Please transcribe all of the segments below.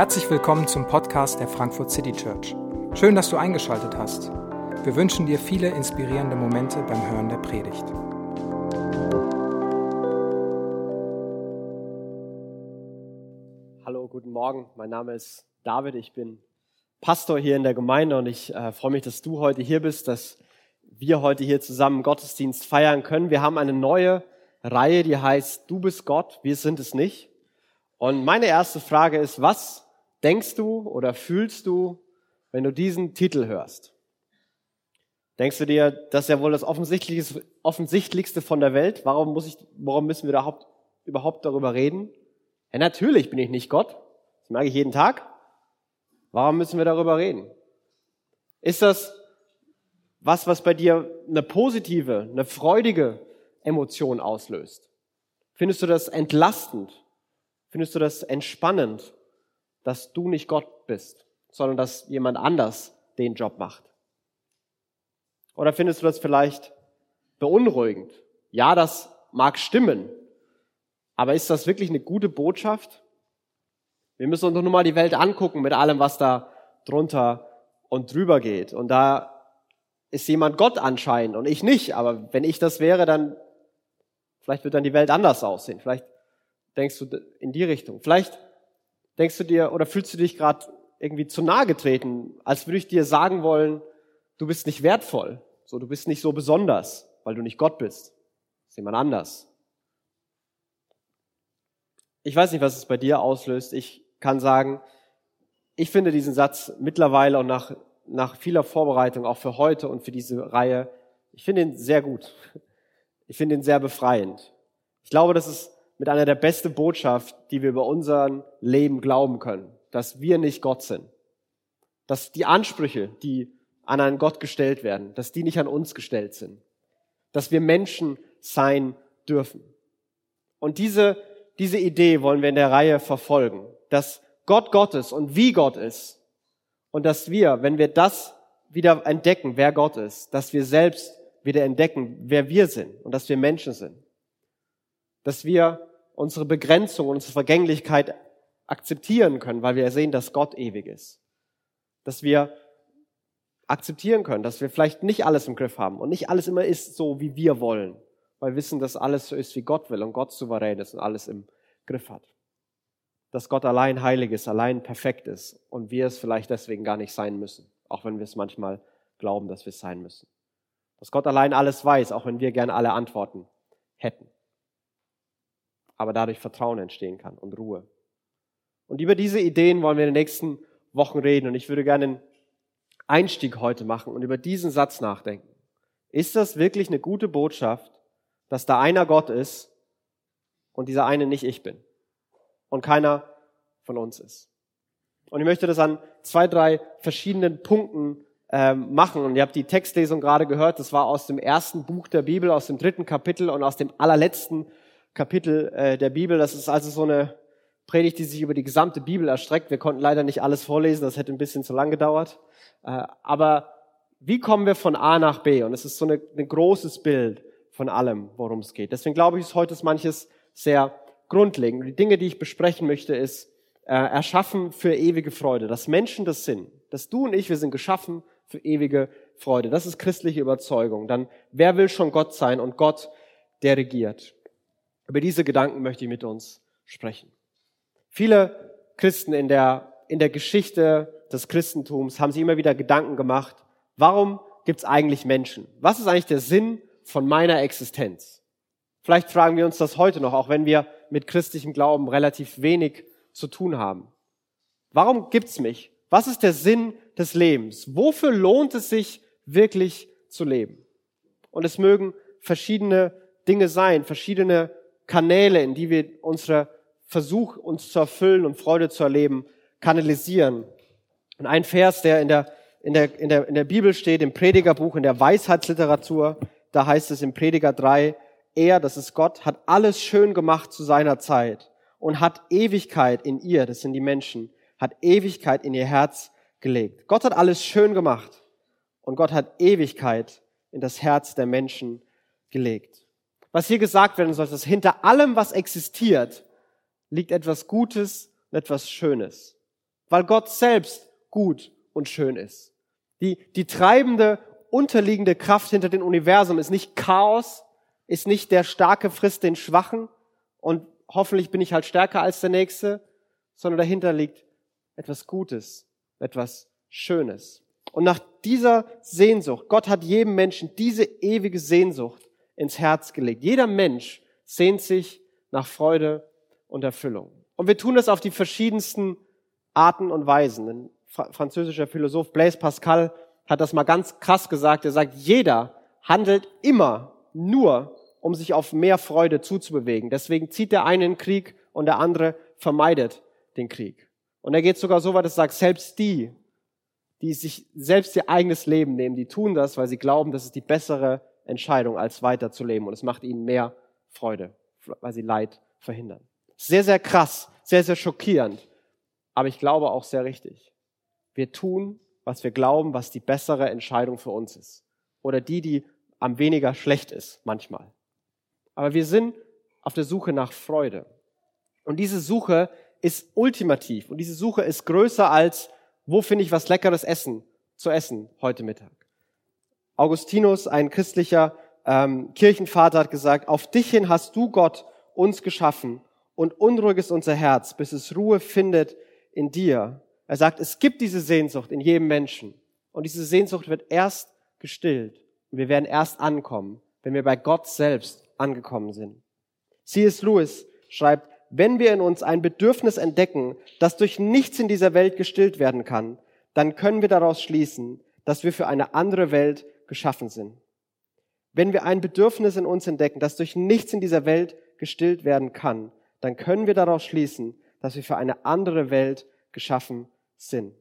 Herzlich willkommen zum Podcast der Frankfurt City Church. Schön, dass du eingeschaltet hast. Wir wünschen dir viele inspirierende Momente beim Hören der Predigt. Hallo, guten Morgen. Mein Name ist David. Ich bin Pastor hier in der Gemeinde und ich äh, freue mich, dass du heute hier bist, dass wir heute hier zusammen Gottesdienst feiern können. Wir haben eine neue Reihe, die heißt Du bist Gott, wir sind es nicht. Und meine erste Frage ist, was denkst du oder fühlst du, wenn du diesen Titel hörst? Denkst du dir, das ist ja wohl das Offensichtlichste, von der Welt? Warum, muss ich, warum müssen wir da überhaupt darüber reden? Ja, natürlich bin ich nicht Gott. Das merke ich jeden Tag. Warum müssen wir darüber reden? Ist das was, was bei dir eine positive, eine freudige Emotion auslöst? Findest du das entlastend? Findest du das entspannend? dass du nicht Gott bist, sondern dass jemand anders den Job macht? Oder findest du das vielleicht beunruhigend? Ja, das mag stimmen, aber ist das wirklich eine gute Botschaft? Wir müssen uns doch nur mal die Welt angucken mit allem, was da drunter und drüber geht. Und da ist jemand Gott anscheinend und ich nicht. Aber wenn ich das wäre, dann vielleicht wird dann die Welt anders aussehen. Vielleicht denkst du in die Richtung. Vielleicht Denkst du dir oder fühlst du dich gerade irgendwie zu nahe getreten, als würde ich dir sagen wollen, du bist nicht wertvoll, so du bist nicht so besonders, weil du nicht Gott bist. Das ist jemand anders. Ich weiß nicht, was es bei dir auslöst. Ich kann sagen, ich finde diesen Satz mittlerweile und nach, nach vieler Vorbereitung auch für heute und für diese Reihe, ich finde ihn sehr gut. Ich finde ihn sehr befreiend. Ich glaube, dass es mit einer der beste Botschaft, die wir über unser Leben glauben können, dass wir nicht Gott sind. Dass die Ansprüche, die an einen Gott gestellt werden, dass die nicht an uns gestellt sind. Dass wir Menschen sein dürfen. Und diese, diese Idee wollen wir in der Reihe verfolgen, dass Gott Gott ist und wie Gott ist. Und dass wir, wenn wir das wieder entdecken, wer Gott ist, dass wir selbst wieder entdecken, wer wir sind und dass wir Menschen sind. Dass wir unsere Begrenzung, unsere Vergänglichkeit akzeptieren können, weil wir sehen, dass Gott ewig ist. Dass wir akzeptieren können, dass wir vielleicht nicht alles im Griff haben und nicht alles immer ist so, wie wir wollen, weil wir wissen, dass alles so ist, wie Gott will und Gott souverän ist und alles im Griff hat. Dass Gott allein heilig ist, allein perfekt ist und wir es vielleicht deswegen gar nicht sein müssen, auch wenn wir es manchmal glauben, dass wir es sein müssen. Dass Gott allein alles weiß, auch wenn wir gern alle Antworten hätten aber dadurch Vertrauen entstehen kann und Ruhe. Und über diese Ideen wollen wir in den nächsten Wochen reden und ich würde gerne einen Einstieg heute machen und über diesen Satz nachdenken. Ist das wirklich eine gute Botschaft, dass da einer Gott ist und dieser eine nicht ich bin und keiner von uns ist? Und ich möchte das an zwei, drei verschiedenen Punkten ähm, machen. Und ihr habt die Textlesung gerade gehört, das war aus dem ersten Buch der Bibel, aus dem dritten Kapitel und aus dem allerletzten Kapitel äh, der Bibel. Das ist also so eine Predigt, die sich über die gesamte Bibel erstreckt. Wir konnten leider nicht alles vorlesen, das hätte ein bisschen zu lang gedauert. Äh, aber wie kommen wir von A nach B? Und es ist so ein großes Bild von allem, worum es geht. Deswegen glaube ich, ist heute manches sehr grundlegend. Und die Dinge, die ich besprechen möchte, ist äh, erschaffen für ewige Freude. Dass Menschen das sind. Dass du und ich, wir sind geschaffen für ewige Freude. Das ist christliche Überzeugung. Dann, wer will schon Gott sein? Und Gott, der regiert. Über diese Gedanken möchte ich mit uns sprechen. Viele Christen in der, in der Geschichte des Christentums haben sich immer wieder Gedanken gemacht, warum gibt es eigentlich Menschen? Was ist eigentlich der Sinn von meiner Existenz? Vielleicht fragen wir uns das heute noch, auch wenn wir mit christlichem Glauben relativ wenig zu tun haben. Warum gibt's mich? Was ist der Sinn des Lebens? Wofür lohnt es sich wirklich zu leben? Und es mögen verschiedene Dinge sein, verschiedene Kanäle, in die wir unsere Versuch, uns zu erfüllen und Freude zu erleben, kanalisieren. Und ein Vers, der in der, in der, in der, in der Bibel steht, im Predigerbuch, in der Weisheitsliteratur, da heißt es im Prediger 3, er, das ist Gott, hat alles schön gemacht zu seiner Zeit und hat Ewigkeit in ihr, das sind die Menschen, hat Ewigkeit in ihr Herz gelegt. Gott hat alles schön gemacht und Gott hat Ewigkeit in das Herz der Menschen gelegt was hier gesagt werden soll, dass hinter allem, was existiert, liegt etwas Gutes und etwas Schönes. Weil Gott selbst gut und schön ist. Die, die treibende, unterliegende Kraft hinter dem Universum ist nicht Chaos, ist nicht der Starke frisst den Schwachen und hoffentlich bin ich halt stärker als der Nächste, sondern dahinter liegt etwas Gutes, etwas Schönes. Und nach dieser Sehnsucht, Gott hat jedem Menschen diese ewige Sehnsucht ins Herz gelegt. Jeder Mensch sehnt sich nach Freude und Erfüllung. Und wir tun das auf die verschiedensten Arten und Weisen. Ein französischer Philosoph Blaise Pascal hat das mal ganz krass gesagt. Er sagt, jeder handelt immer nur, um sich auf mehr Freude zuzubewegen. Deswegen zieht der eine in den Krieg und der andere vermeidet den Krieg. Und er geht sogar so weit, dass er sagt, selbst die, die sich selbst ihr eigenes Leben nehmen, die tun das, weil sie glauben, das ist die bessere Entscheidung, als weiterzuleben. Und es macht ihnen mehr Freude, weil sie Leid verhindern. Sehr, sehr krass, sehr, sehr schockierend, aber ich glaube auch sehr richtig. Wir tun, was wir glauben, was die bessere Entscheidung für uns ist. Oder die, die am weniger schlecht ist, manchmal. Aber wir sind auf der Suche nach Freude. Und diese Suche ist ultimativ. Und diese Suche ist größer als, wo finde ich was leckeres Essen zu essen heute Mittag. Augustinus, ein christlicher ähm, Kirchenvater, hat gesagt, auf dich hin hast du Gott uns geschaffen und unruhig ist unser Herz, bis es Ruhe findet in dir. Er sagt, es gibt diese Sehnsucht in jedem Menschen und diese Sehnsucht wird erst gestillt und wir werden erst ankommen, wenn wir bei Gott selbst angekommen sind. C.S. Lewis schreibt, wenn wir in uns ein Bedürfnis entdecken, das durch nichts in dieser Welt gestillt werden kann, dann können wir daraus schließen, dass wir für eine andere Welt geschaffen sind. Wenn wir ein Bedürfnis in uns entdecken, das durch nichts in dieser Welt gestillt werden kann, dann können wir daraus schließen, dass wir für eine andere Welt geschaffen sind.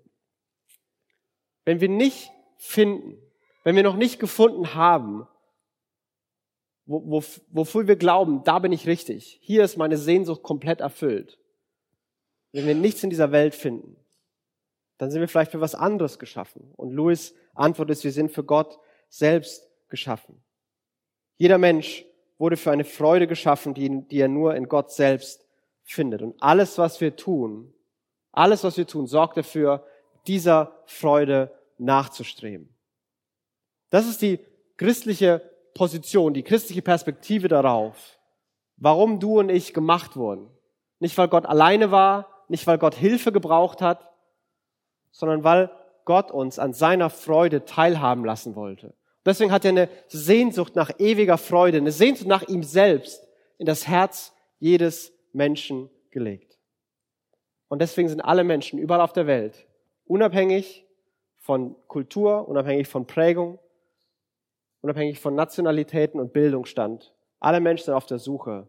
Wenn wir nicht finden, wenn wir noch nicht gefunden haben, wo, wo, wofür wir glauben, da bin ich richtig, hier ist meine Sehnsucht komplett erfüllt. Wenn wir nichts in dieser Welt finden, dann sind wir vielleicht für was anderes geschaffen. Und Louis Antwort ist, wir sind für Gott selbst geschaffen. Jeder Mensch wurde für eine Freude geschaffen, die, die er nur in Gott selbst findet. Und alles, was wir tun, alles, was wir tun, sorgt dafür, dieser Freude nachzustreben. Das ist die christliche Position, die christliche Perspektive darauf, warum du und ich gemacht wurden. Nicht, weil Gott alleine war, nicht, weil Gott Hilfe gebraucht hat, sondern weil Gott uns an seiner Freude teilhaben lassen wollte. Deswegen hat er eine Sehnsucht nach ewiger Freude, eine Sehnsucht nach ihm selbst in das Herz jedes Menschen gelegt. Und deswegen sind alle Menschen überall auf der Welt, unabhängig von Kultur, unabhängig von Prägung, unabhängig von Nationalitäten und Bildungsstand, alle Menschen sind auf der Suche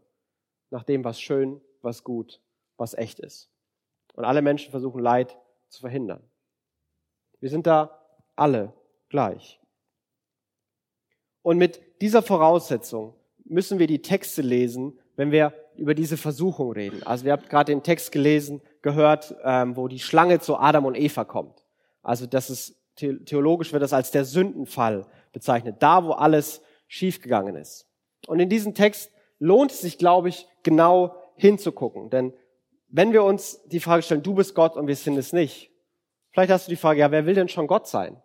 nach dem, was schön, was gut, was echt ist. Und alle Menschen versuchen Leid zu verhindern. Wir sind da alle gleich. Und mit dieser Voraussetzung müssen wir die Texte lesen, wenn wir über diese Versuchung reden. Also wir haben gerade den Text gelesen, gehört, ähm, wo die Schlange zu Adam und Eva kommt. Also das ist theologisch wird das als der Sündenfall bezeichnet, da wo alles schiefgegangen ist. Und in diesem Text lohnt es sich, glaube ich, genau hinzugucken, denn wenn wir uns die Frage stellen, du bist Gott und wir sind es nicht, vielleicht hast du die Frage, ja, wer will denn schon Gott sein?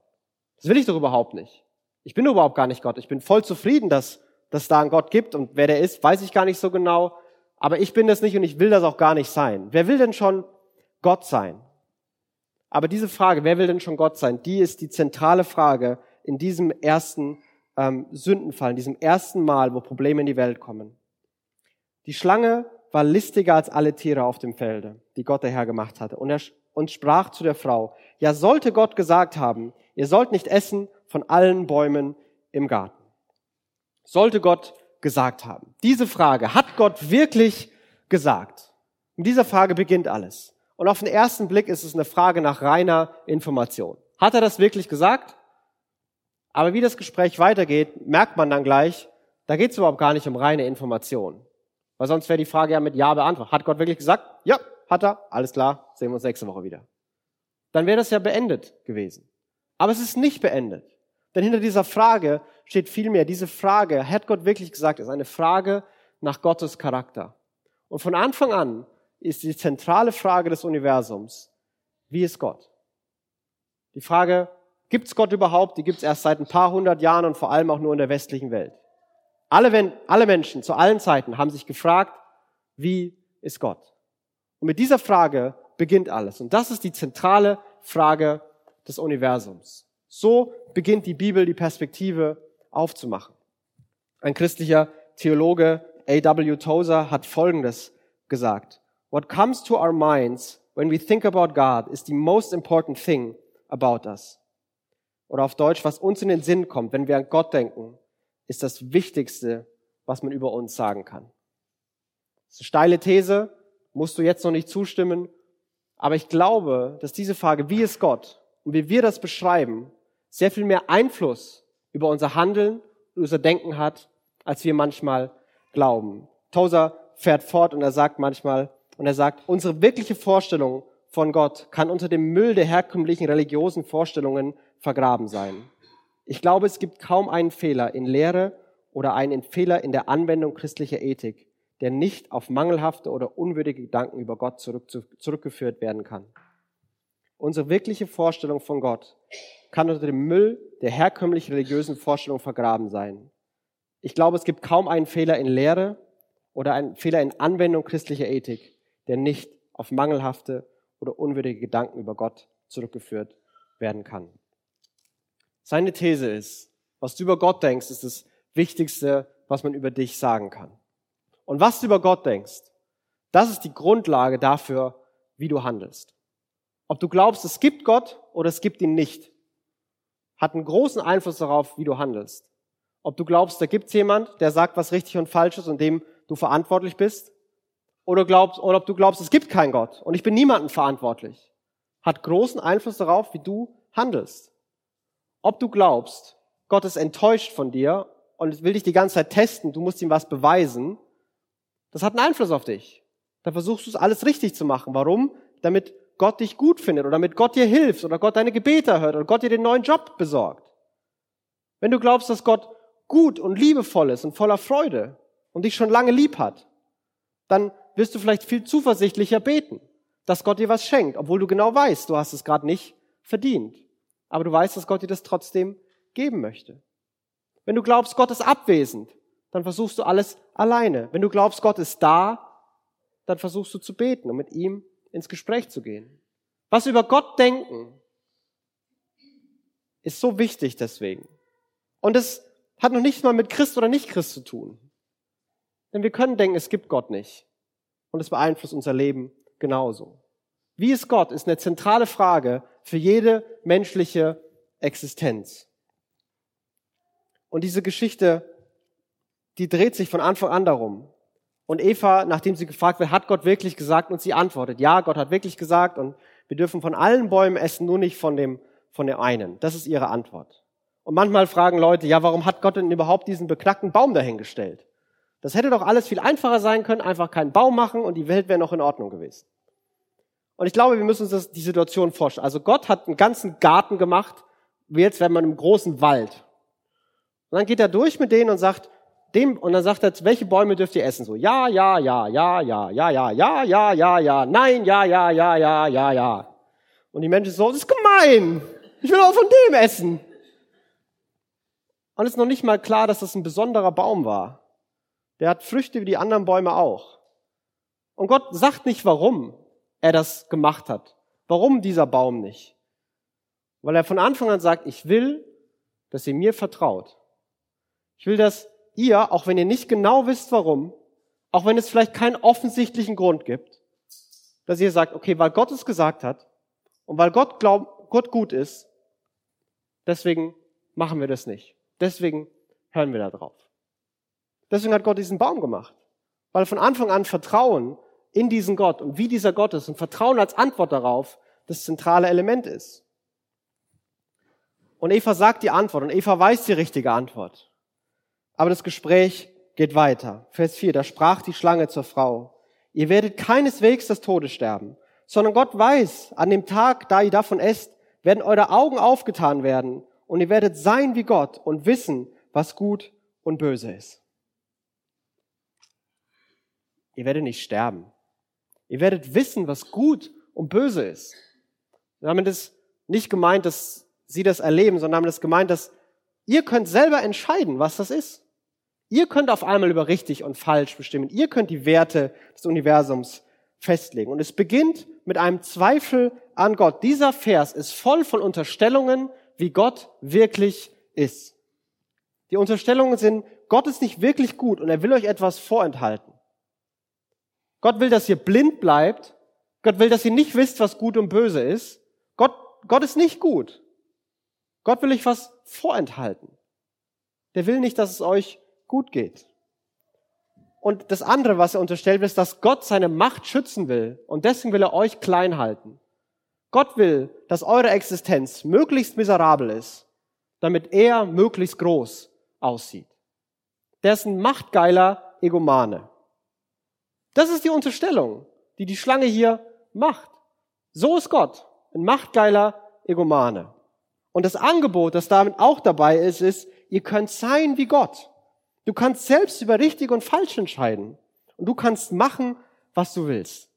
Das will ich doch überhaupt nicht. Ich bin überhaupt gar nicht Gott. Ich bin voll zufrieden, dass, dass da einen Gott gibt und wer der ist, weiß ich gar nicht so genau. Aber ich bin das nicht und ich will das auch gar nicht sein. Wer will denn schon Gott sein? Aber diese Frage, wer will denn schon Gott sein, die ist die zentrale Frage in diesem ersten ähm, Sündenfall, in diesem ersten Mal, wo Probleme in die Welt kommen. Die Schlange war listiger als alle Tiere auf dem Felde, die Gott der Herr gemacht hatte. Und er und sprach zu der Frau, ja sollte Gott gesagt haben, ihr sollt nicht essen von allen Bäumen im Garten. Sollte Gott gesagt haben. Diese Frage, hat Gott wirklich gesagt? Mit dieser Frage beginnt alles. Und auf den ersten Blick ist es eine Frage nach reiner Information. Hat er das wirklich gesagt? Aber wie das Gespräch weitergeht, merkt man dann gleich, da geht es überhaupt gar nicht um reine Information. Weil sonst wäre die Frage ja mit Ja beantwortet. Hat Gott wirklich gesagt? Ja, hat er. Alles klar, sehen wir uns nächste Woche wieder. Dann wäre das ja beendet gewesen. Aber es ist nicht beendet. Denn hinter dieser Frage steht vielmehr, diese Frage, hat Gott wirklich gesagt, ist eine Frage nach Gottes Charakter. Und von Anfang an ist die zentrale Frage des Universums. Wie ist Gott? Die Frage, gibt es Gott überhaupt? Die gibt es erst seit ein paar hundert Jahren und vor allem auch nur in der westlichen Welt. Alle, alle Menschen zu allen Zeiten haben sich gefragt, wie ist Gott? Und mit dieser Frage beginnt alles. Und das ist die zentrale Frage des Universums. So beginnt die Bibel die Perspektive aufzumachen. Ein christlicher Theologe, A.W. Tozer, hat Folgendes gesagt. What comes to our minds when we think about God is the most important thing about us. Oder auf Deutsch, was uns in den Sinn kommt, wenn wir an Gott denken, ist das Wichtigste, was man über uns sagen kann. Das ist eine steile These, musst du jetzt noch nicht zustimmen, aber ich glaube, dass diese Frage, wie ist Gott und wie wir das beschreiben, sehr viel mehr Einfluss über unser Handeln und unser Denken hat, als wir manchmal glauben. Tozer fährt fort und er sagt manchmal, und er sagt, unsere wirkliche Vorstellung von Gott kann unter dem Müll der herkömmlichen religiösen Vorstellungen vergraben sein. Ich glaube, es gibt kaum einen Fehler in Lehre oder einen Fehler in der Anwendung christlicher Ethik, der nicht auf mangelhafte oder unwürdige Gedanken über Gott zurück, zurückgeführt werden kann. Unsere wirkliche Vorstellung von Gott kann unter dem Müll der herkömmlich religiösen Vorstellung vergraben sein. Ich glaube, es gibt kaum einen Fehler in Lehre oder einen Fehler in Anwendung christlicher Ethik, der nicht auf mangelhafte oder unwürdige Gedanken über Gott zurückgeführt werden kann. Seine These ist, was du über Gott denkst, ist das Wichtigste, was man über dich sagen kann. Und was du über Gott denkst, das ist die Grundlage dafür, wie du handelst. Ob du glaubst, es gibt Gott oder es gibt ihn nicht, hat einen großen Einfluss darauf, wie du handelst. Ob du glaubst, da gibt es jemand, der sagt, was richtig und falsch ist und dem du verantwortlich bist, oder, glaubst, oder ob du glaubst, es gibt keinen Gott und ich bin niemandem verantwortlich, hat großen Einfluss darauf, wie du handelst. Ob du glaubst, Gott ist enttäuscht von dir und will dich die ganze Zeit testen, du musst ihm was beweisen, das hat einen Einfluss auf dich. Da versuchst du es alles richtig zu machen. Warum? Damit Gott dich gut findet oder damit Gott dir hilft oder Gott deine Gebete hört oder Gott dir den neuen Job besorgt. Wenn du glaubst, dass Gott gut und liebevoll ist und voller Freude und dich schon lange lieb hat, dann wirst du vielleicht viel zuversichtlicher beten, dass Gott dir was schenkt, obwohl du genau weißt, du hast es gerade nicht verdient. Aber du weißt, dass Gott dir das trotzdem geben möchte. Wenn du glaubst, Gott ist abwesend, dann versuchst du alles alleine. Wenn du glaubst, Gott ist da, dann versuchst du zu beten und mit ihm ins Gespräch zu gehen. Was wir über Gott denken, ist so wichtig deswegen. Und es hat noch nichts mal mit Christ oder nicht Christ zu tun. Denn wir können denken, es gibt Gott nicht und es beeinflusst unser Leben genauso. Wie ist Gott, ist eine zentrale Frage für jede menschliche Existenz. Und diese Geschichte, die dreht sich von Anfang an darum. Und Eva, nachdem sie gefragt wird, hat Gott wirklich gesagt? Und sie antwortet, ja, Gott hat wirklich gesagt und wir dürfen von allen Bäumen essen, nur nicht von dem, von dem einen. Das ist ihre Antwort. Und manchmal fragen Leute, ja, warum hat Gott denn überhaupt diesen beknackten Baum dahingestellt? Das hätte doch alles viel einfacher sein können, einfach keinen Baum machen und die Welt wäre noch in Ordnung gewesen. Und ich glaube, wir müssen uns das, die Situation vorstellen. Also Gott hat einen ganzen Garten gemacht, wie jetzt wäre man im großen Wald. Und dann geht er durch mit denen und sagt, dem, und dann sagt er, welche Bäume dürft ihr essen? So, ja, ja, ja, ja, ja, ja, ja, ja, ja, ja, ja, nein, ja, ja, ja, ja, ja, ja. Und die Menschen so, das ist gemein. Ich will auch von dem essen. Und es ist noch nicht mal klar, dass das ein besonderer Baum war. Der hat Früchte wie die anderen Bäume auch. Und Gott sagt nicht, warum er das gemacht hat. Warum dieser Baum nicht? Weil er von Anfang an sagt, ich will, dass ihr mir vertraut. Ich will, dass ihr, auch wenn ihr nicht genau wisst, warum, auch wenn es vielleicht keinen offensichtlichen Grund gibt, dass ihr sagt, okay, weil Gott es gesagt hat und weil Gott glaubt, Gott gut ist, deswegen machen wir das nicht. Deswegen hören wir da drauf. Deswegen hat Gott diesen Baum gemacht. Weil von Anfang an Vertrauen in diesen Gott und wie dieser Gott ist und Vertrauen als Antwort darauf das zentrale Element ist. Und Eva sagt die Antwort und Eva weiß die richtige Antwort. Aber das Gespräch geht weiter. Vers 4, da sprach die Schlange zur Frau, ihr werdet keineswegs das Tode sterben, sondern Gott weiß, an dem Tag, da ihr davon esst, werden eure Augen aufgetan werden und ihr werdet sein wie Gott und wissen, was gut und böse ist. Ihr werdet nicht sterben. Ihr werdet wissen, was gut und böse ist. Damit ist nicht gemeint, dass sie das erleben, sondern damit ist gemeint, dass ihr könnt selber entscheiden, was das ist. Ihr könnt auf einmal über richtig und falsch bestimmen. Ihr könnt die Werte des Universums festlegen. Und es beginnt mit einem Zweifel an Gott. Dieser Vers ist voll von Unterstellungen, wie Gott wirklich ist. Die Unterstellungen sind, Gott ist nicht wirklich gut und er will euch etwas vorenthalten. Gott will, dass ihr blind bleibt. Gott will, dass ihr nicht wisst, was gut und böse ist. Gott, Gott ist nicht gut. Gott will euch was vorenthalten. Der will nicht, dass es euch gut geht. Und das andere, was er unterstellt, ist, dass Gott seine Macht schützen will. Und deswegen will er euch klein halten. Gott will, dass eure Existenz möglichst miserabel ist, damit er möglichst groß aussieht. Der ist ein machtgeiler Egomane. Das ist die Unterstellung, die die Schlange hier macht. So ist Gott, ein machtgeiler Egomane. Und das Angebot, das damit auch dabei ist, ist, ihr könnt sein wie Gott. Du kannst selbst über richtig und falsch entscheiden. Und du kannst machen, was du willst.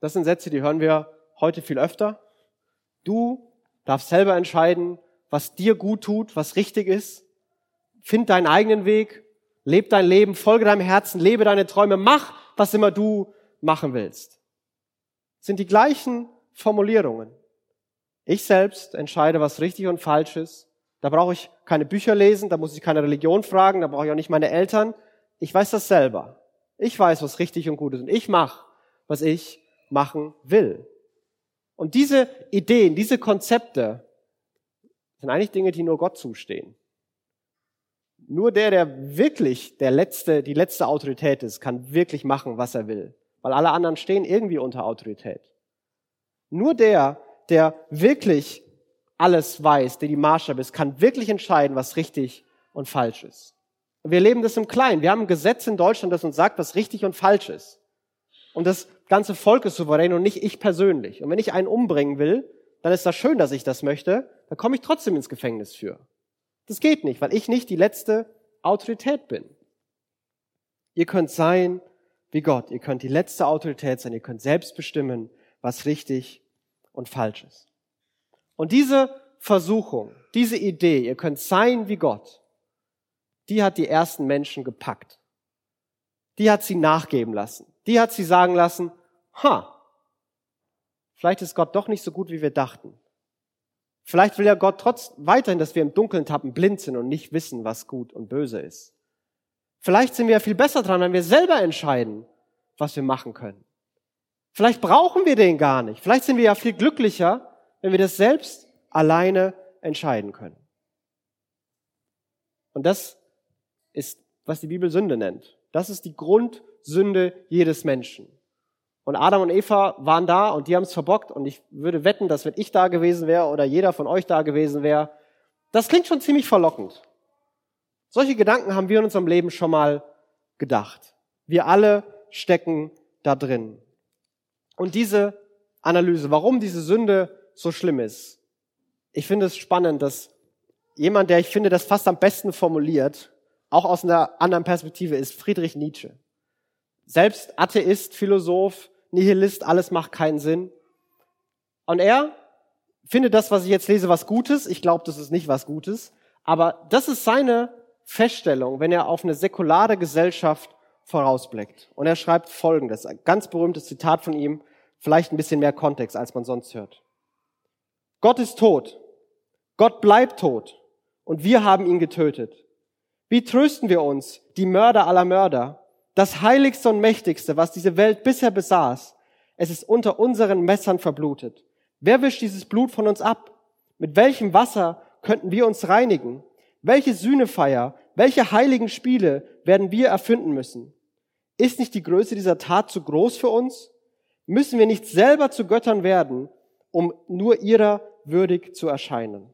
Das sind Sätze, die hören wir heute viel öfter. Du darfst selber entscheiden, was dir gut tut, was richtig ist. Find deinen eigenen Weg, leb dein Leben, folge deinem Herzen, lebe deine Träume, mach, was immer du machen willst. Das sind die gleichen Formulierungen. Ich selbst entscheide, was richtig und falsch ist. Da brauche ich keine Bücher lesen, da muss ich keine Religion fragen, da brauche ich auch nicht meine Eltern. Ich weiß das selber. Ich weiß, was richtig und gut ist. Und ich mache, was ich machen will. Und diese Ideen, diese Konzepte sind eigentlich Dinge, die nur Gott zustehen. Nur der, der wirklich der letzte, die letzte Autorität ist, kann wirklich machen, was er will. Weil alle anderen stehen irgendwie unter Autorität. Nur der, der wirklich alles weiß, der die Maßstab ist, kann wirklich entscheiden, was richtig und falsch ist. Wir leben das im Kleinen. Wir haben ein Gesetz in Deutschland, das uns sagt, was richtig und falsch ist. Und das ganze Volk ist souverän und nicht ich persönlich. Und wenn ich einen umbringen will, dann ist das schön, dass ich das möchte, dann komme ich trotzdem ins Gefängnis für. Das geht nicht, weil ich nicht die letzte Autorität bin. Ihr könnt sein wie Gott. Ihr könnt die letzte Autorität sein. Ihr könnt selbst bestimmen, was richtig und falsch ist. Und diese Versuchung, diese Idee, ihr könnt sein wie Gott, die hat die ersten Menschen gepackt. Die hat sie nachgeben lassen. Die hat sie sagen lassen, ha, vielleicht ist Gott doch nicht so gut, wie wir dachten. Vielleicht will ja Gott trotz weiterhin, dass wir im Dunkeln tappen, blind sind und nicht wissen, was gut und böse ist. Vielleicht sind wir ja viel besser dran, wenn wir selber entscheiden, was wir machen können. Vielleicht brauchen wir den gar nicht. Vielleicht sind wir ja viel glücklicher, wenn wir das selbst alleine entscheiden können. Und das ist, was die Bibel Sünde nennt. Das ist die Grundsünde jedes Menschen. Und Adam und Eva waren da und die haben es verbockt. Und ich würde wetten, dass wenn ich da gewesen wäre oder jeder von euch da gewesen wäre, das klingt schon ziemlich verlockend. Solche Gedanken haben wir in unserem Leben schon mal gedacht. Wir alle stecken da drin. Und diese Analyse, warum diese Sünde so schlimm ist. Ich finde es spannend, dass jemand, der ich finde, das fast am besten formuliert, auch aus einer anderen Perspektive ist, Friedrich Nietzsche. Selbst Atheist, Philosoph, Nihilist, alles macht keinen Sinn. Und er findet das, was ich jetzt lese, was Gutes. Ich glaube, das ist nicht was Gutes. Aber das ist seine Feststellung, wenn er auf eine säkulare Gesellschaft vorausblickt. Und er schreibt Folgendes, ein ganz berühmtes Zitat von ihm, vielleicht ein bisschen mehr Kontext, als man sonst hört. Gott ist tot. Gott bleibt tot. Und wir haben ihn getötet. Wie trösten wir uns, die Mörder aller Mörder? Das heiligste und mächtigste, was diese Welt bisher besaß, es ist unter unseren Messern verblutet. Wer wischt dieses Blut von uns ab? Mit welchem Wasser könnten wir uns reinigen? Welche Sühnefeier, welche heiligen Spiele werden wir erfinden müssen? Ist nicht die Größe dieser Tat zu groß für uns? Müssen wir nicht selber zu Göttern werden, um nur ihrer würdig zu erscheinen.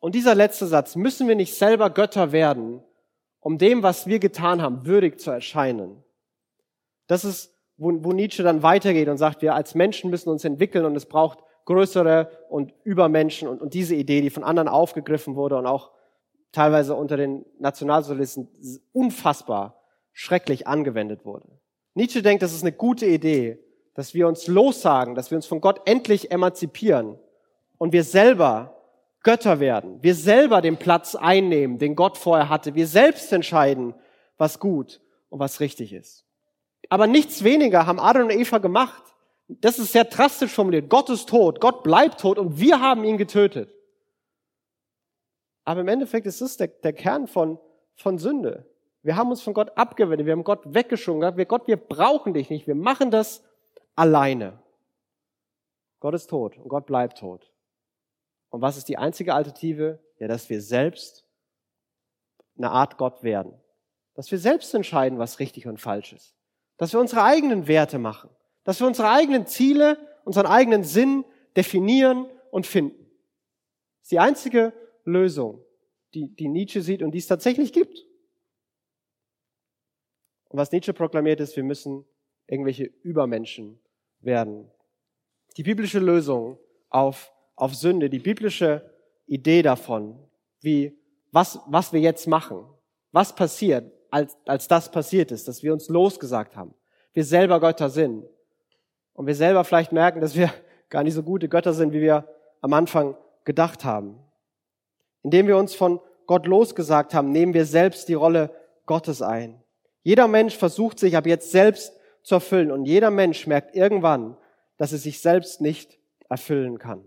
Und dieser letzte Satz, müssen wir nicht selber Götter werden, um dem, was wir getan haben, würdig zu erscheinen. Das ist, wo, wo Nietzsche dann weitergeht und sagt, wir als Menschen müssen uns entwickeln und es braucht größere und Übermenschen und, und diese Idee, die von anderen aufgegriffen wurde und auch teilweise unter den Nationalsozialisten unfassbar schrecklich angewendet wurde. Nietzsche denkt, das ist eine gute Idee, dass wir uns lossagen, dass wir uns von Gott endlich emanzipieren und wir selber Götter werden. Wir selber den Platz einnehmen, den Gott vorher hatte. Wir selbst entscheiden, was gut und was richtig ist. Aber nichts weniger haben Adam und Eva gemacht. Das ist sehr drastisch formuliert. Gott ist tot, Gott bleibt tot und wir haben ihn getötet. Aber im Endeffekt ist das der, der Kern von, von Sünde. Wir haben uns von Gott abgewendet, wir haben Gott weggeschoben. Wir, Gott, wir brauchen dich nicht, wir machen das alleine. Gott ist tot und Gott bleibt tot. Und was ist die einzige Alternative? Ja, dass wir selbst eine Art Gott werden. Dass wir selbst entscheiden, was richtig und falsch ist. Dass wir unsere eigenen Werte machen. Dass wir unsere eigenen Ziele, unseren eigenen Sinn definieren und finden. Das ist die einzige Lösung, die, die Nietzsche sieht und die es tatsächlich gibt. Und was Nietzsche proklamiert ist, wir müssen irgendwelche Übermenschen werden. Die biblische Lösung auf, auf Sünde, die biblische Idee davon, wie, was, was wir jetzt machen, was passiert, als, als das passiert ist, dass wir uns losgesagt haben, wir selber Götter sind und wir selber vielleicht merken, dass wir gar nicht so gute Götter sind, wie wir am Anfang gedacht haben. Indem wir uns von Gott losgesagt haben, nehmen wir selbst die Rolle Gottes ein. Jeder Mensch versucht sich ab jetzt selbst zu erfüllen und jeder Mensch merkt irgendwann, dass er sich selbst nicht erfüllen kann.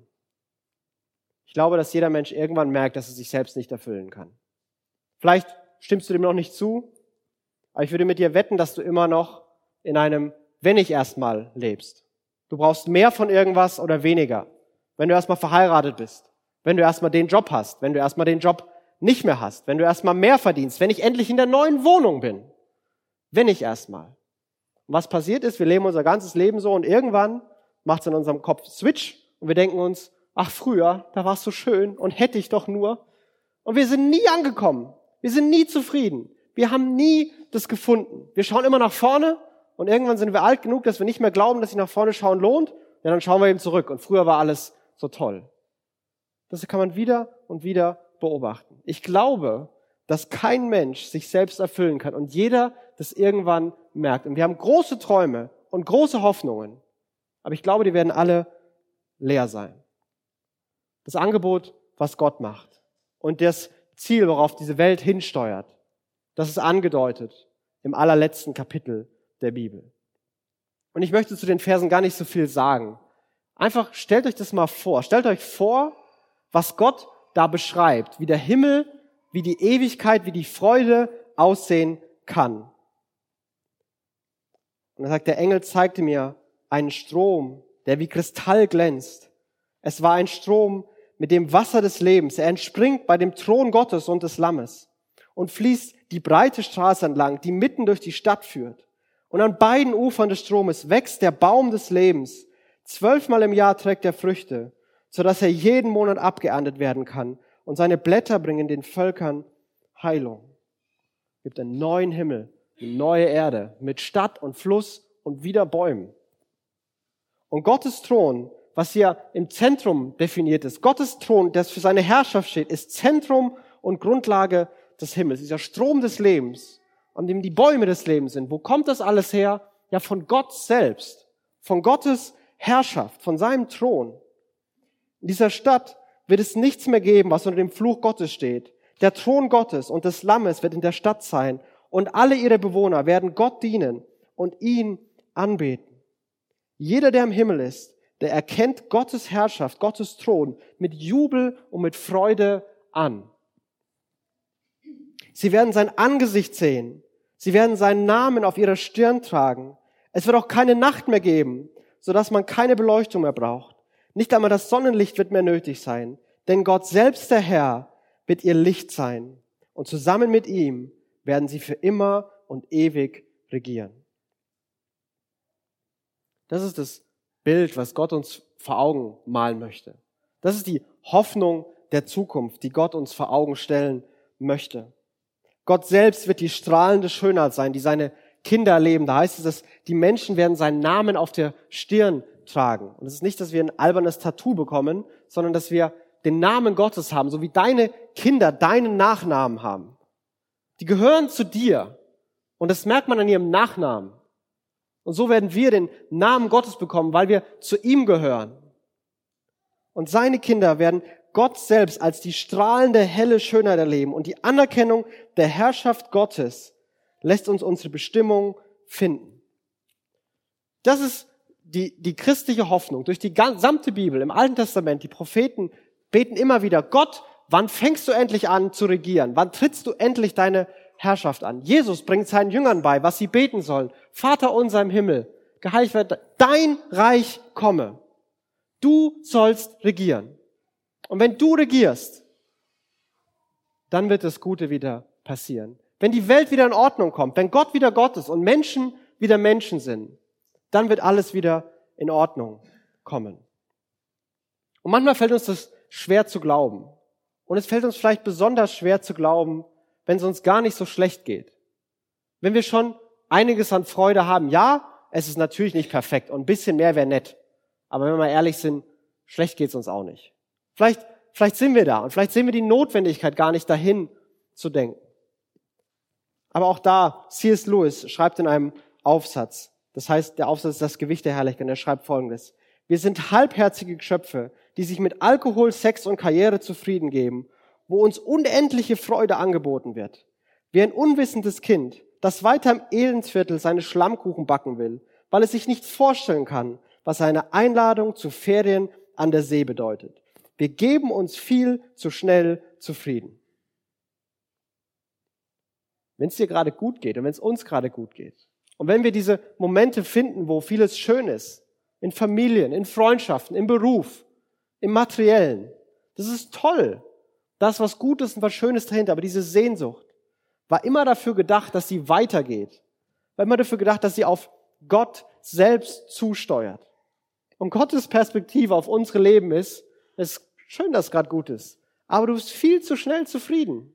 Ich glaube, dass jeder Mensch irgendwann merkt, dass er sich selbst nicht erfüllen kann. Vielleicht stimmst du dem noch nicht zu, aber ich würde mit dir wetten, dass du immer noch in einem wenn ich erstmal lebst. Du brauchst mehr von irgendwas oder weniger. Wenn du erstmal verheiratet bist, wenn du erstmal den Job hast, wenn du erstmal den Job nicht mehr hast, wenn du erstmal mehr verdienst, wenn ich endlich in der neuen Wohnung bin. Wenn ich erstmal. Und was passiert ist, wir leben unser ganzes Leben so und irgendwann macht es in unserem Kopf Switch und wir denken uns, ach früher, da war es so schön und hätte ich doch nur. Und wir sind nie angekommen. Wir sind nie zufrieden. Wir haben nie das gefunden. Wir schauen immer nach vorne und irgendwann sind wir alt genug, dass wir nicht mehr glauben, dass sich nach vorne schauen lohnt. Ja, dann schauen wir eben zurück. Und früher war alles so toll. Das kann man wieder und wieder beobachten. Ich glaube, dass kein Mensch sich selbst erfüllen kann und jeder das irgendwann merkt. Und wir haben große Träume und große Hoffnungen, aber ich glaube, die werden alle leer sein. Das Angebot, was Gott macht und das Ziel, worauf diese Welt hinsteuert, das ist angedeutet im allerletzten Kapitel der Bibel. Und ich möchte zu den Versen gar nicht so viel sagen. Einfach stellt euch das mal vor. Stellt euch vor, was Gott da beschreibt, wie der Himmel wie die Ewigkeit, wie die Freude aussehen kann. Und er sagt, der Engel zeigte mir einen Strom, der wie Kristall glänzt. Es war ein Strom mit dem Wasser des Lebens. Er entspringt bei dem Thron Gottes und des Lammes und fließt die breite Straße entlang, die mitten durch die Stadt führt. Und an beiden Ufern des Stromes wächst der Baum des Lebens. Zwölfmal im Jahr trägt er Früchte, so dass er jeden Monat abgeerntet werden kann und seine Blätter bringen den Völkern Heilung. Es gibt einen neuen Himmel, eine neue Erde mit Stadt und Fluss und wieder Bäumen. Und Gottes Thron, was hier im Zentrum definiert ist, Gottes Thron, das für seine Herrschaft steht, ist Zentrum und Grundlage des Himmels, dieser Strom des Lebens, an dem die Bäume des Lebens sind. Wo kommt das alles her? Ja, von Gott selbst, von Gottes Herrschaft, von seinem Thron. In dieser Stadt wird es nichts mehr geben, was unter dem Fluch Gottes steht. Der Thron Gottes und des Lammes wird in der Stadt sein und alle ihre Bewohner werden Gott dienen und ihn anbeten. Jeder, der im Himmel ist, der erkennt Gottes Herrschaft, Gottes Thron mit Jubel und mit Freude an. Sie werden sein Angesicht sehen. Sie werden seinen Namen auf ihrer Stirn tragen. Es wird auch keine Nacht mehr geben, sodass man keine Beleuchtung mehr braucht. Nicht einmal das Sonnenlicht wird mehr nötig sein, denn Gott selbst der Herr wird ihr Licht sein und zusammen mit ihm werden sie für immer und ewig regieren. Das ist das Bild, was Gott uns vor Augen malen möchte. Das ist die Hoffnung der Zukunft, die Gott uns vor Augen stellen möchte. Gott selbst wird die strahlende Schönheit sein, die seine Kinder erleben. Da heißt es, dass die Menschen werden seinen Namen auf der Stirn tragen. Und es ist nicht, dass wir ein albernes Tattoo bekommen, sondern dass wir den Namen Gottes haben, so wie deine Kinder deinen Nachnamen haben. Die gehören zu dir. Und das merkt man an ihrem Nachnamen. Und so werden wir den Namen Gottes bekommen, weil wir zu ihm gehören. Und seine Kinder werden Gott selbst als die strahlende, helle Schönheit erleben. Und die Anerkennung der Herrschaft Gottes lässt uns unsere Bestimmung finden. Das ist die, die christliche Hoffnung. Durch die gesamte Bibel, im Alten Testament, die Propheten beten immer wieder, Gott, wann fängst du endlich an zu regieren? Wann trittst du endlich deine Herrschaft an? Jesus bringt seinen Jüngern bei, was sie beten sollen. Vater unser im Himmel, geheiligt wird dein Reich komme. Du sollst regieren. Und wenn du regierst, dann wird das Gute wieder passieren. Wenn die Welt wieder in Ordnung kommt, wenn Gott wieder Gott ist und Menschen wieder Menschen sind, dann wird alles wieder in Ordnung kommen. Und manchmal fällt uns das schwer zu glauben. Und es fällt uns vielleicht besonders schwer zu glauben, wenn es uns gar nicht so schlecht geht. Wenn wir schon einiges an Freude haben. Ja, es ist natürlich nicht perfekt und ein bisschen mehr wäre nett. Aber wenn wir mal ehrlich sind, schlecht geht's uns auch nicht. Vielleicht, vielleicht sind wir da und vielleicht sehen wir die Notwendigkeit gar nicht dahin zu denken. Aber auch da, C.S. Lewis schreibt in einem Aufsatz, das heißt, der Aufsatz ist das Gewicht der Herrlichkeit, und er schreibt folgendes. Wir sind halbherzige Geschöpfe, die sich mit Alkohol, Sex und Karriere zufrieden geben, wo uns unendliche Freude angeboten wird. Wie ein unwissendes Kind, das weiter im Elendsviertel seine Schlammkuchen backen will, weil es sich nicht vorstellen kann, was eine Einladung zu Ferien an der See bedeutet. Wir geben uns viel zu schnell zufrieden. Wenn es dir gerade gut geht und wenn es uns gerade gut geht und wenn wir diese Momente finden, wo vieles schön ist, in Familien, in Freundschaften, im Beruf, im Materiellen, das ist toll. Das, was Gutes und was Schönes dahinter, aber diese Sehnsucht war immer dafür gedacht, dass sie weitergeht. War immer dafür gedacht, dass sie auf Gott selbst zusteuert. Und Gottes Perspektive auf unsere Leben ist, es ist schön, dass gerade gut ist, aber du bist viel zu schnell zufrieden.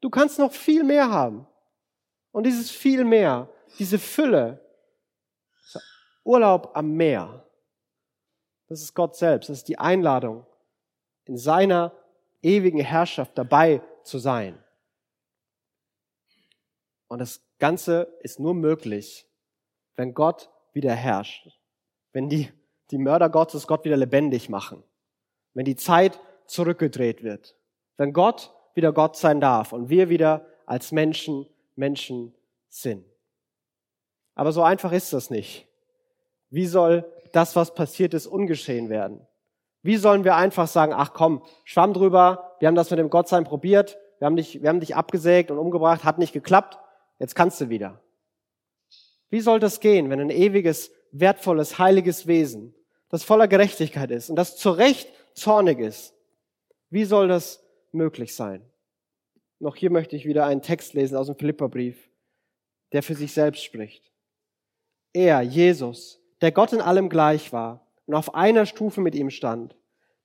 Du kannst noch viel mehr haben. Und dieses viel mehr, diese Fülle, Urlaub am Meer, das ist Gott selbst, das ist die Einladung, in seiner ewigen Herrschaft dabei zu sein. Und das Ganze ist nur möglich, wenn Gott wieder herrscht, wenn die die Mörder Gottes Gott wieder lebendig machen. Wenn die Zeit zurückgedreht wird. Wenn Gott wieder Gott sein darf und wir wieder als Menschen Menschen sind. Aber so einfach ist das nicht. Wie soll das, was passiert ist, ungeschehen werden? Wie sollen wir einfach sagen, ach komm, schwamm drüber, wir haben das mit dem Gottsein probiert, wir haben dich, wir haben dich abgesägt und umgebracht, hat nicht geklappt, jetzt kannst du wieder. Wie soll das gehen, wenn ein ewiges wertvolles, heiliges Wesen, das voller Gerechtigkeit ist und das zu Recht zornig ist. Wie soll das möglich sein? Noch hier möchte ich wieder einen Text lesen aus dem Philipperbrief, der für sich selbst spricht. Er, Jesus, der Gott in allem gleich war und auf einer Stufe mit ihm stand,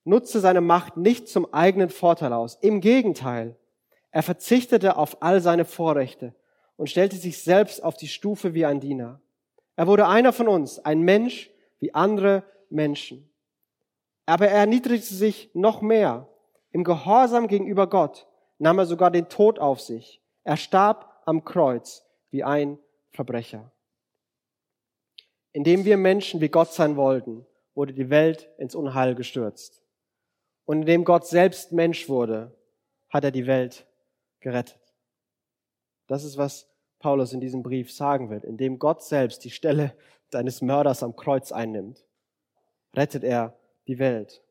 nutzte seine Macht nicht zum eigenen Vorteil aus. Im Gegenteil, er verzichtete auf all seine Vorrechte und stellte sich selbst auf die Stufe wie ein Diener. Er wurde einer von uns, ein Mensch wie andere Menschen. Aber er erniedrigte sich noch mehr. Im Gehorsam gegenüber Gott nahm er sogar den Tod auf sich. Er starb am Kreuz wie ein Verbrecher. Indem wir Menschen wie Gott sein wollten, wurde die Welt ins Unheil gestürzt. Und indem Gott selbst Mensch wurde, hat er die Welt gerettet. Das ist, was Paulus in diesem Brief sagen wird, indem Gott selbst die Stelle deines Mörders am Kreuz einnimmt, rettet er die Welt.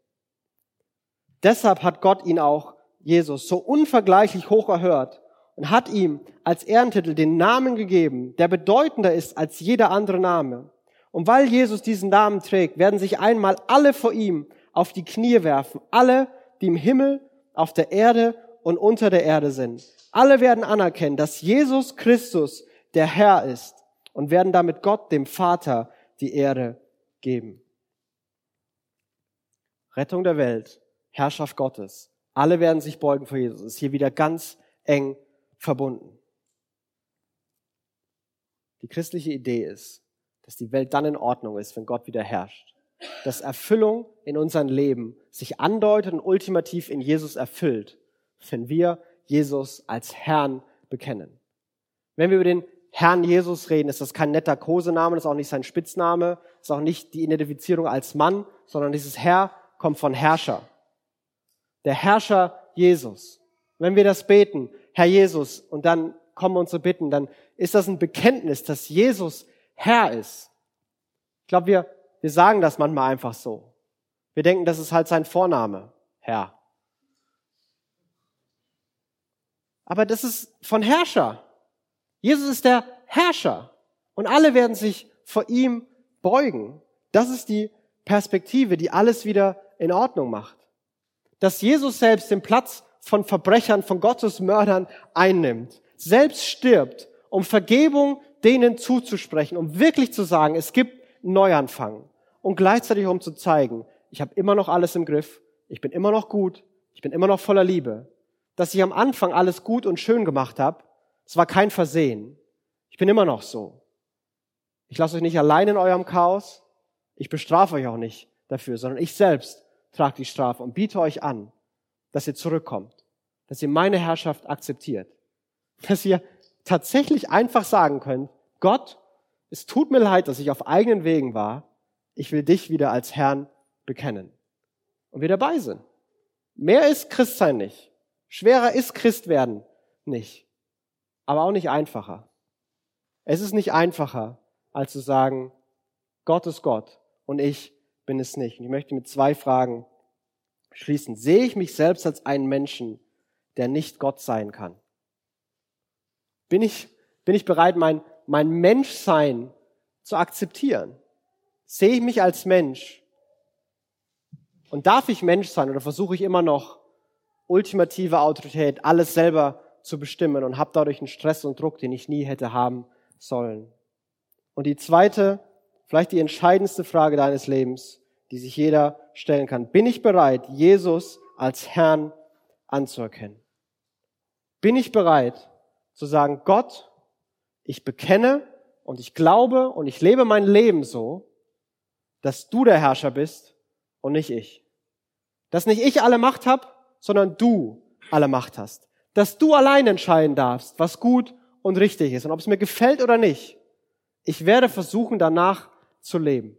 Deshalb hat Gott ihn auch, Jesus, so unvergleichlich hoch erhört und hat ihm als Ehrentitel den Namen gegeben, der bedeutender ist als jeder andere Name. Und weil Jesus diesen Namen trägt, werden sich einmal alle vor ihm auf die Knie werfen, alle, die im Himmel, auf der Erde und unter der Erde sind. Alle werden anerkennen, dass Jesus Christus der Herr ist und werden damit Gott, dem Vater, die Ehre geben. Rettung der Welt, Herrschaft Gottes. Alle werden sich beugen vor Jesus. Ist hier wieder ganz eng verbunden. Die christliche Idee ist, dass die Welt dann in Ordnung ist, wenn Gott wieder herrscht. Dass Erfüllung in unserem Leben sich andeutet und ultimativ in Jesus erfüllt, wenn wir Jesus als Herrn bekennen. Wenn wir über den Herrn Jesus reden, ist das kein netter Kosename, das ist auch nicht sein Spitzname, ist auch nicht die Identifizierung als Mann, sondern dieses Herr kommt von Herrscher. Der Herrscher Jesus. Wenn wir das beten, Herr Jesus, und dann kommen unsere Bitten, dann ist das ein Bekenntnis, dass Jesus Herr ist. Ich glaube, wir, wir sagen das manchmal einfach so. Wir denken, das ist halt sein Vorname, Herr. Aber das ist von Herrscher. Jesus ist der Herrscher. Und alle werden sich vor ihm beugen. Das ist die Perspektive, die alles wieder in Ordnung macht. Dass Jesus selbst den Platz von Verbrechern, von Gottesmördern einnimmt, selbst stirbt, um Vergebung denen zuzusprechen, um wirklich zu sagen, es gibt Neuanfang und gleichzeitig um zu zeigen, ich habe immer noch alles im Griff, ich bin immer noch gut, ich bin immer noch voller Liebe. Dass ich am Anfang alles gut und schön gemacht habe, es war kein Versehen. Ich bin immer noch so. Ich lasse euch nicht allein in eurem Chaos. Ich bestrafe euch auch nicht dafür, sondern ich selbst trage die Strafe und biete euch an, dass ihr zurückkommt, dass ihr meine Herrschaft akzeptiert, dass ihr tatsächlich einfach sagen könnt, Gott, es tut mir leid, dass ich auf eigenen Wegen war. Ich will dich wieder als Herrn bekennen. Und wir dabei sind. Mehr ist Christsein nicht. Schwerer ist Christwerden nicht aber auch nicht einfacher. Es ist nicht einfacher, als zu sagen, Gott ist Gott und ich bin es nicht. Und ich möchte mit zwei Fragen schließen. Sehe ich mich selbst als einen Menschen, der nicht Gott sein kann? Bin ich, bin ich bereit, mein, mein Menschsein zu akzeptieren? Sehe ich mich als Mensch? Und darf ich Mensch sein oder versuche ich immer noch ultimative Autorität, alles selber zu bestimmen und habe dadurch einen Stress und Druck, den ich nie hätte haben sollen. Und die zweite, vielleicht die entscheidendste Frage deines Lebens, die sich jeder stellen kann. Bin ich bereit, Jesus als Herrn anzuerkennen? Bin ich bereit zu sagen, Gott, ich bekenne und ich glaube und ich lebe mein Leben so, dass du der Herrscher bist und nicht ich. Dass nicht ich alle Macht habe, sondern du alle Macht hast dass du allein entscheiden darfst, was gut und richtig ist und ob es mir gefällt oder nicht. Ich werde versuchen, danach zu leben.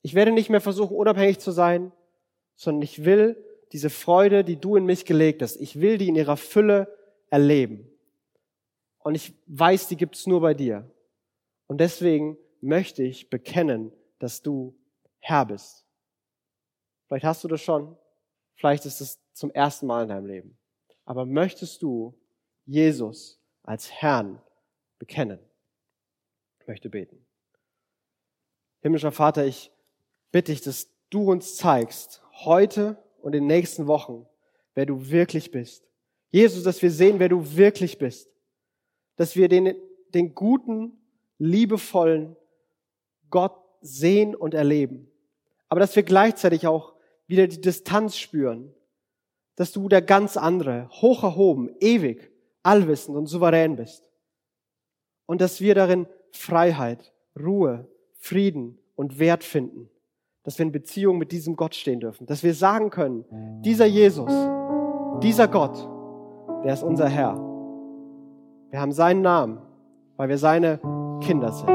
Ich werde nicht mehr versuchen, unabhängig zu sein, sondern ich will diese Freude, die du in mich gelegt hast, ich will die in ihrer Fülle erleben. Und ich weiß, die gibt's nur bei dir. Und deswegen möchte ich bekennen, dass du Herr bist. Vielleicht hast du das schon, vielleicht ist es zum ersten Mal in deinem Leben. Aber möchtest du Jesus als Herrn bekennen? Ich möchte beten. Himmlischer Vater, ich bitte dich, dass du uns zeigst, heute und in den nächsten Wochen, wer du wirklich bist. Jesus, dass wir sehen, wer du wirklich bist. Dass wir den, den guten, liebevollen Gott sehen und erleben. Aber dass wir gleichzeitig auch wieder die Distanz spüren dass du der ganz andere, hoch erhoben, ewig, allwissend und souverän bist. Und dass wir darin Freiheit, Ruhe, Frieden und Wert finden. Dass wir in Beziehung mit diesem Gott stehen dürfen. Dass wir sagen können, dieser Jesus, dieser Gott, der ist unser Herr. Wir haben seinen Namen, weil wir seine Kinder sind.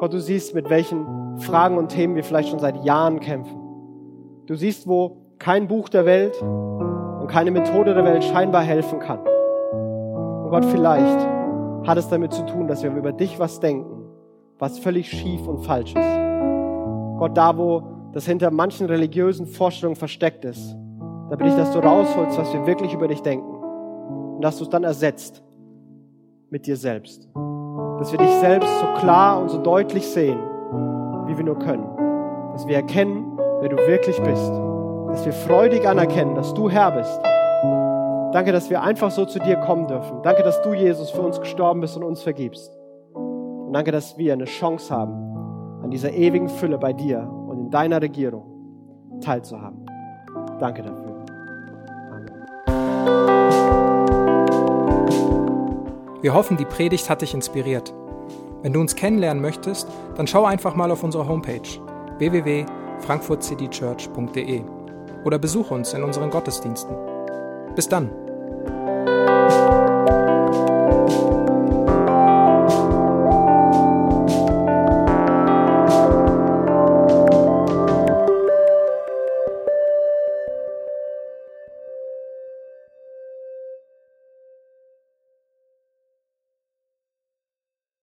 Gott, du siehst, mit welchen Fragen und Themen wir vielleicht schon seit Jahren kämpfen. Du siehst, wo kein Buch der Welt und keine Methode der Welt scheinbar helfen kann. Und Gott, vielleicht hat es damit zu tun, dass wir über dich was denken, was völlig schief und falsch ist. Gott, da wo das hinter manchen religiösen Vorstellungen versteckt ist, da bitte ich, dass du rausholst, was wir wirklich über dich denken. Und dass du es dann ersetzt mit dir selbst. Dass wir dich selbst so klar und so deutlich sehen, wie wir nur können. Dass wir erkennen, wer du wirklich bist dass wir freudig anerkennen, dass du Herr bist. Danke, dass wir einfach so zu dir kommen dürfen. Danke, dass du, Jesus, für uns gestorben bist und uns vergibst. Und danke, dass wir eine Chance haben, an dieser ewigen Fülle bei dir und in deiner Regierung teilzuhaben. Danke dafür. Amen. Wir hoffen, die Predigt hat dich inspiriert. Wenn du uns kennenlernen möchtest, dann schau einfach mal auf unsere Homepage www.frankfurtcitychurch.de oder besuche uns in unseren Gottesdiensten. Bis dann!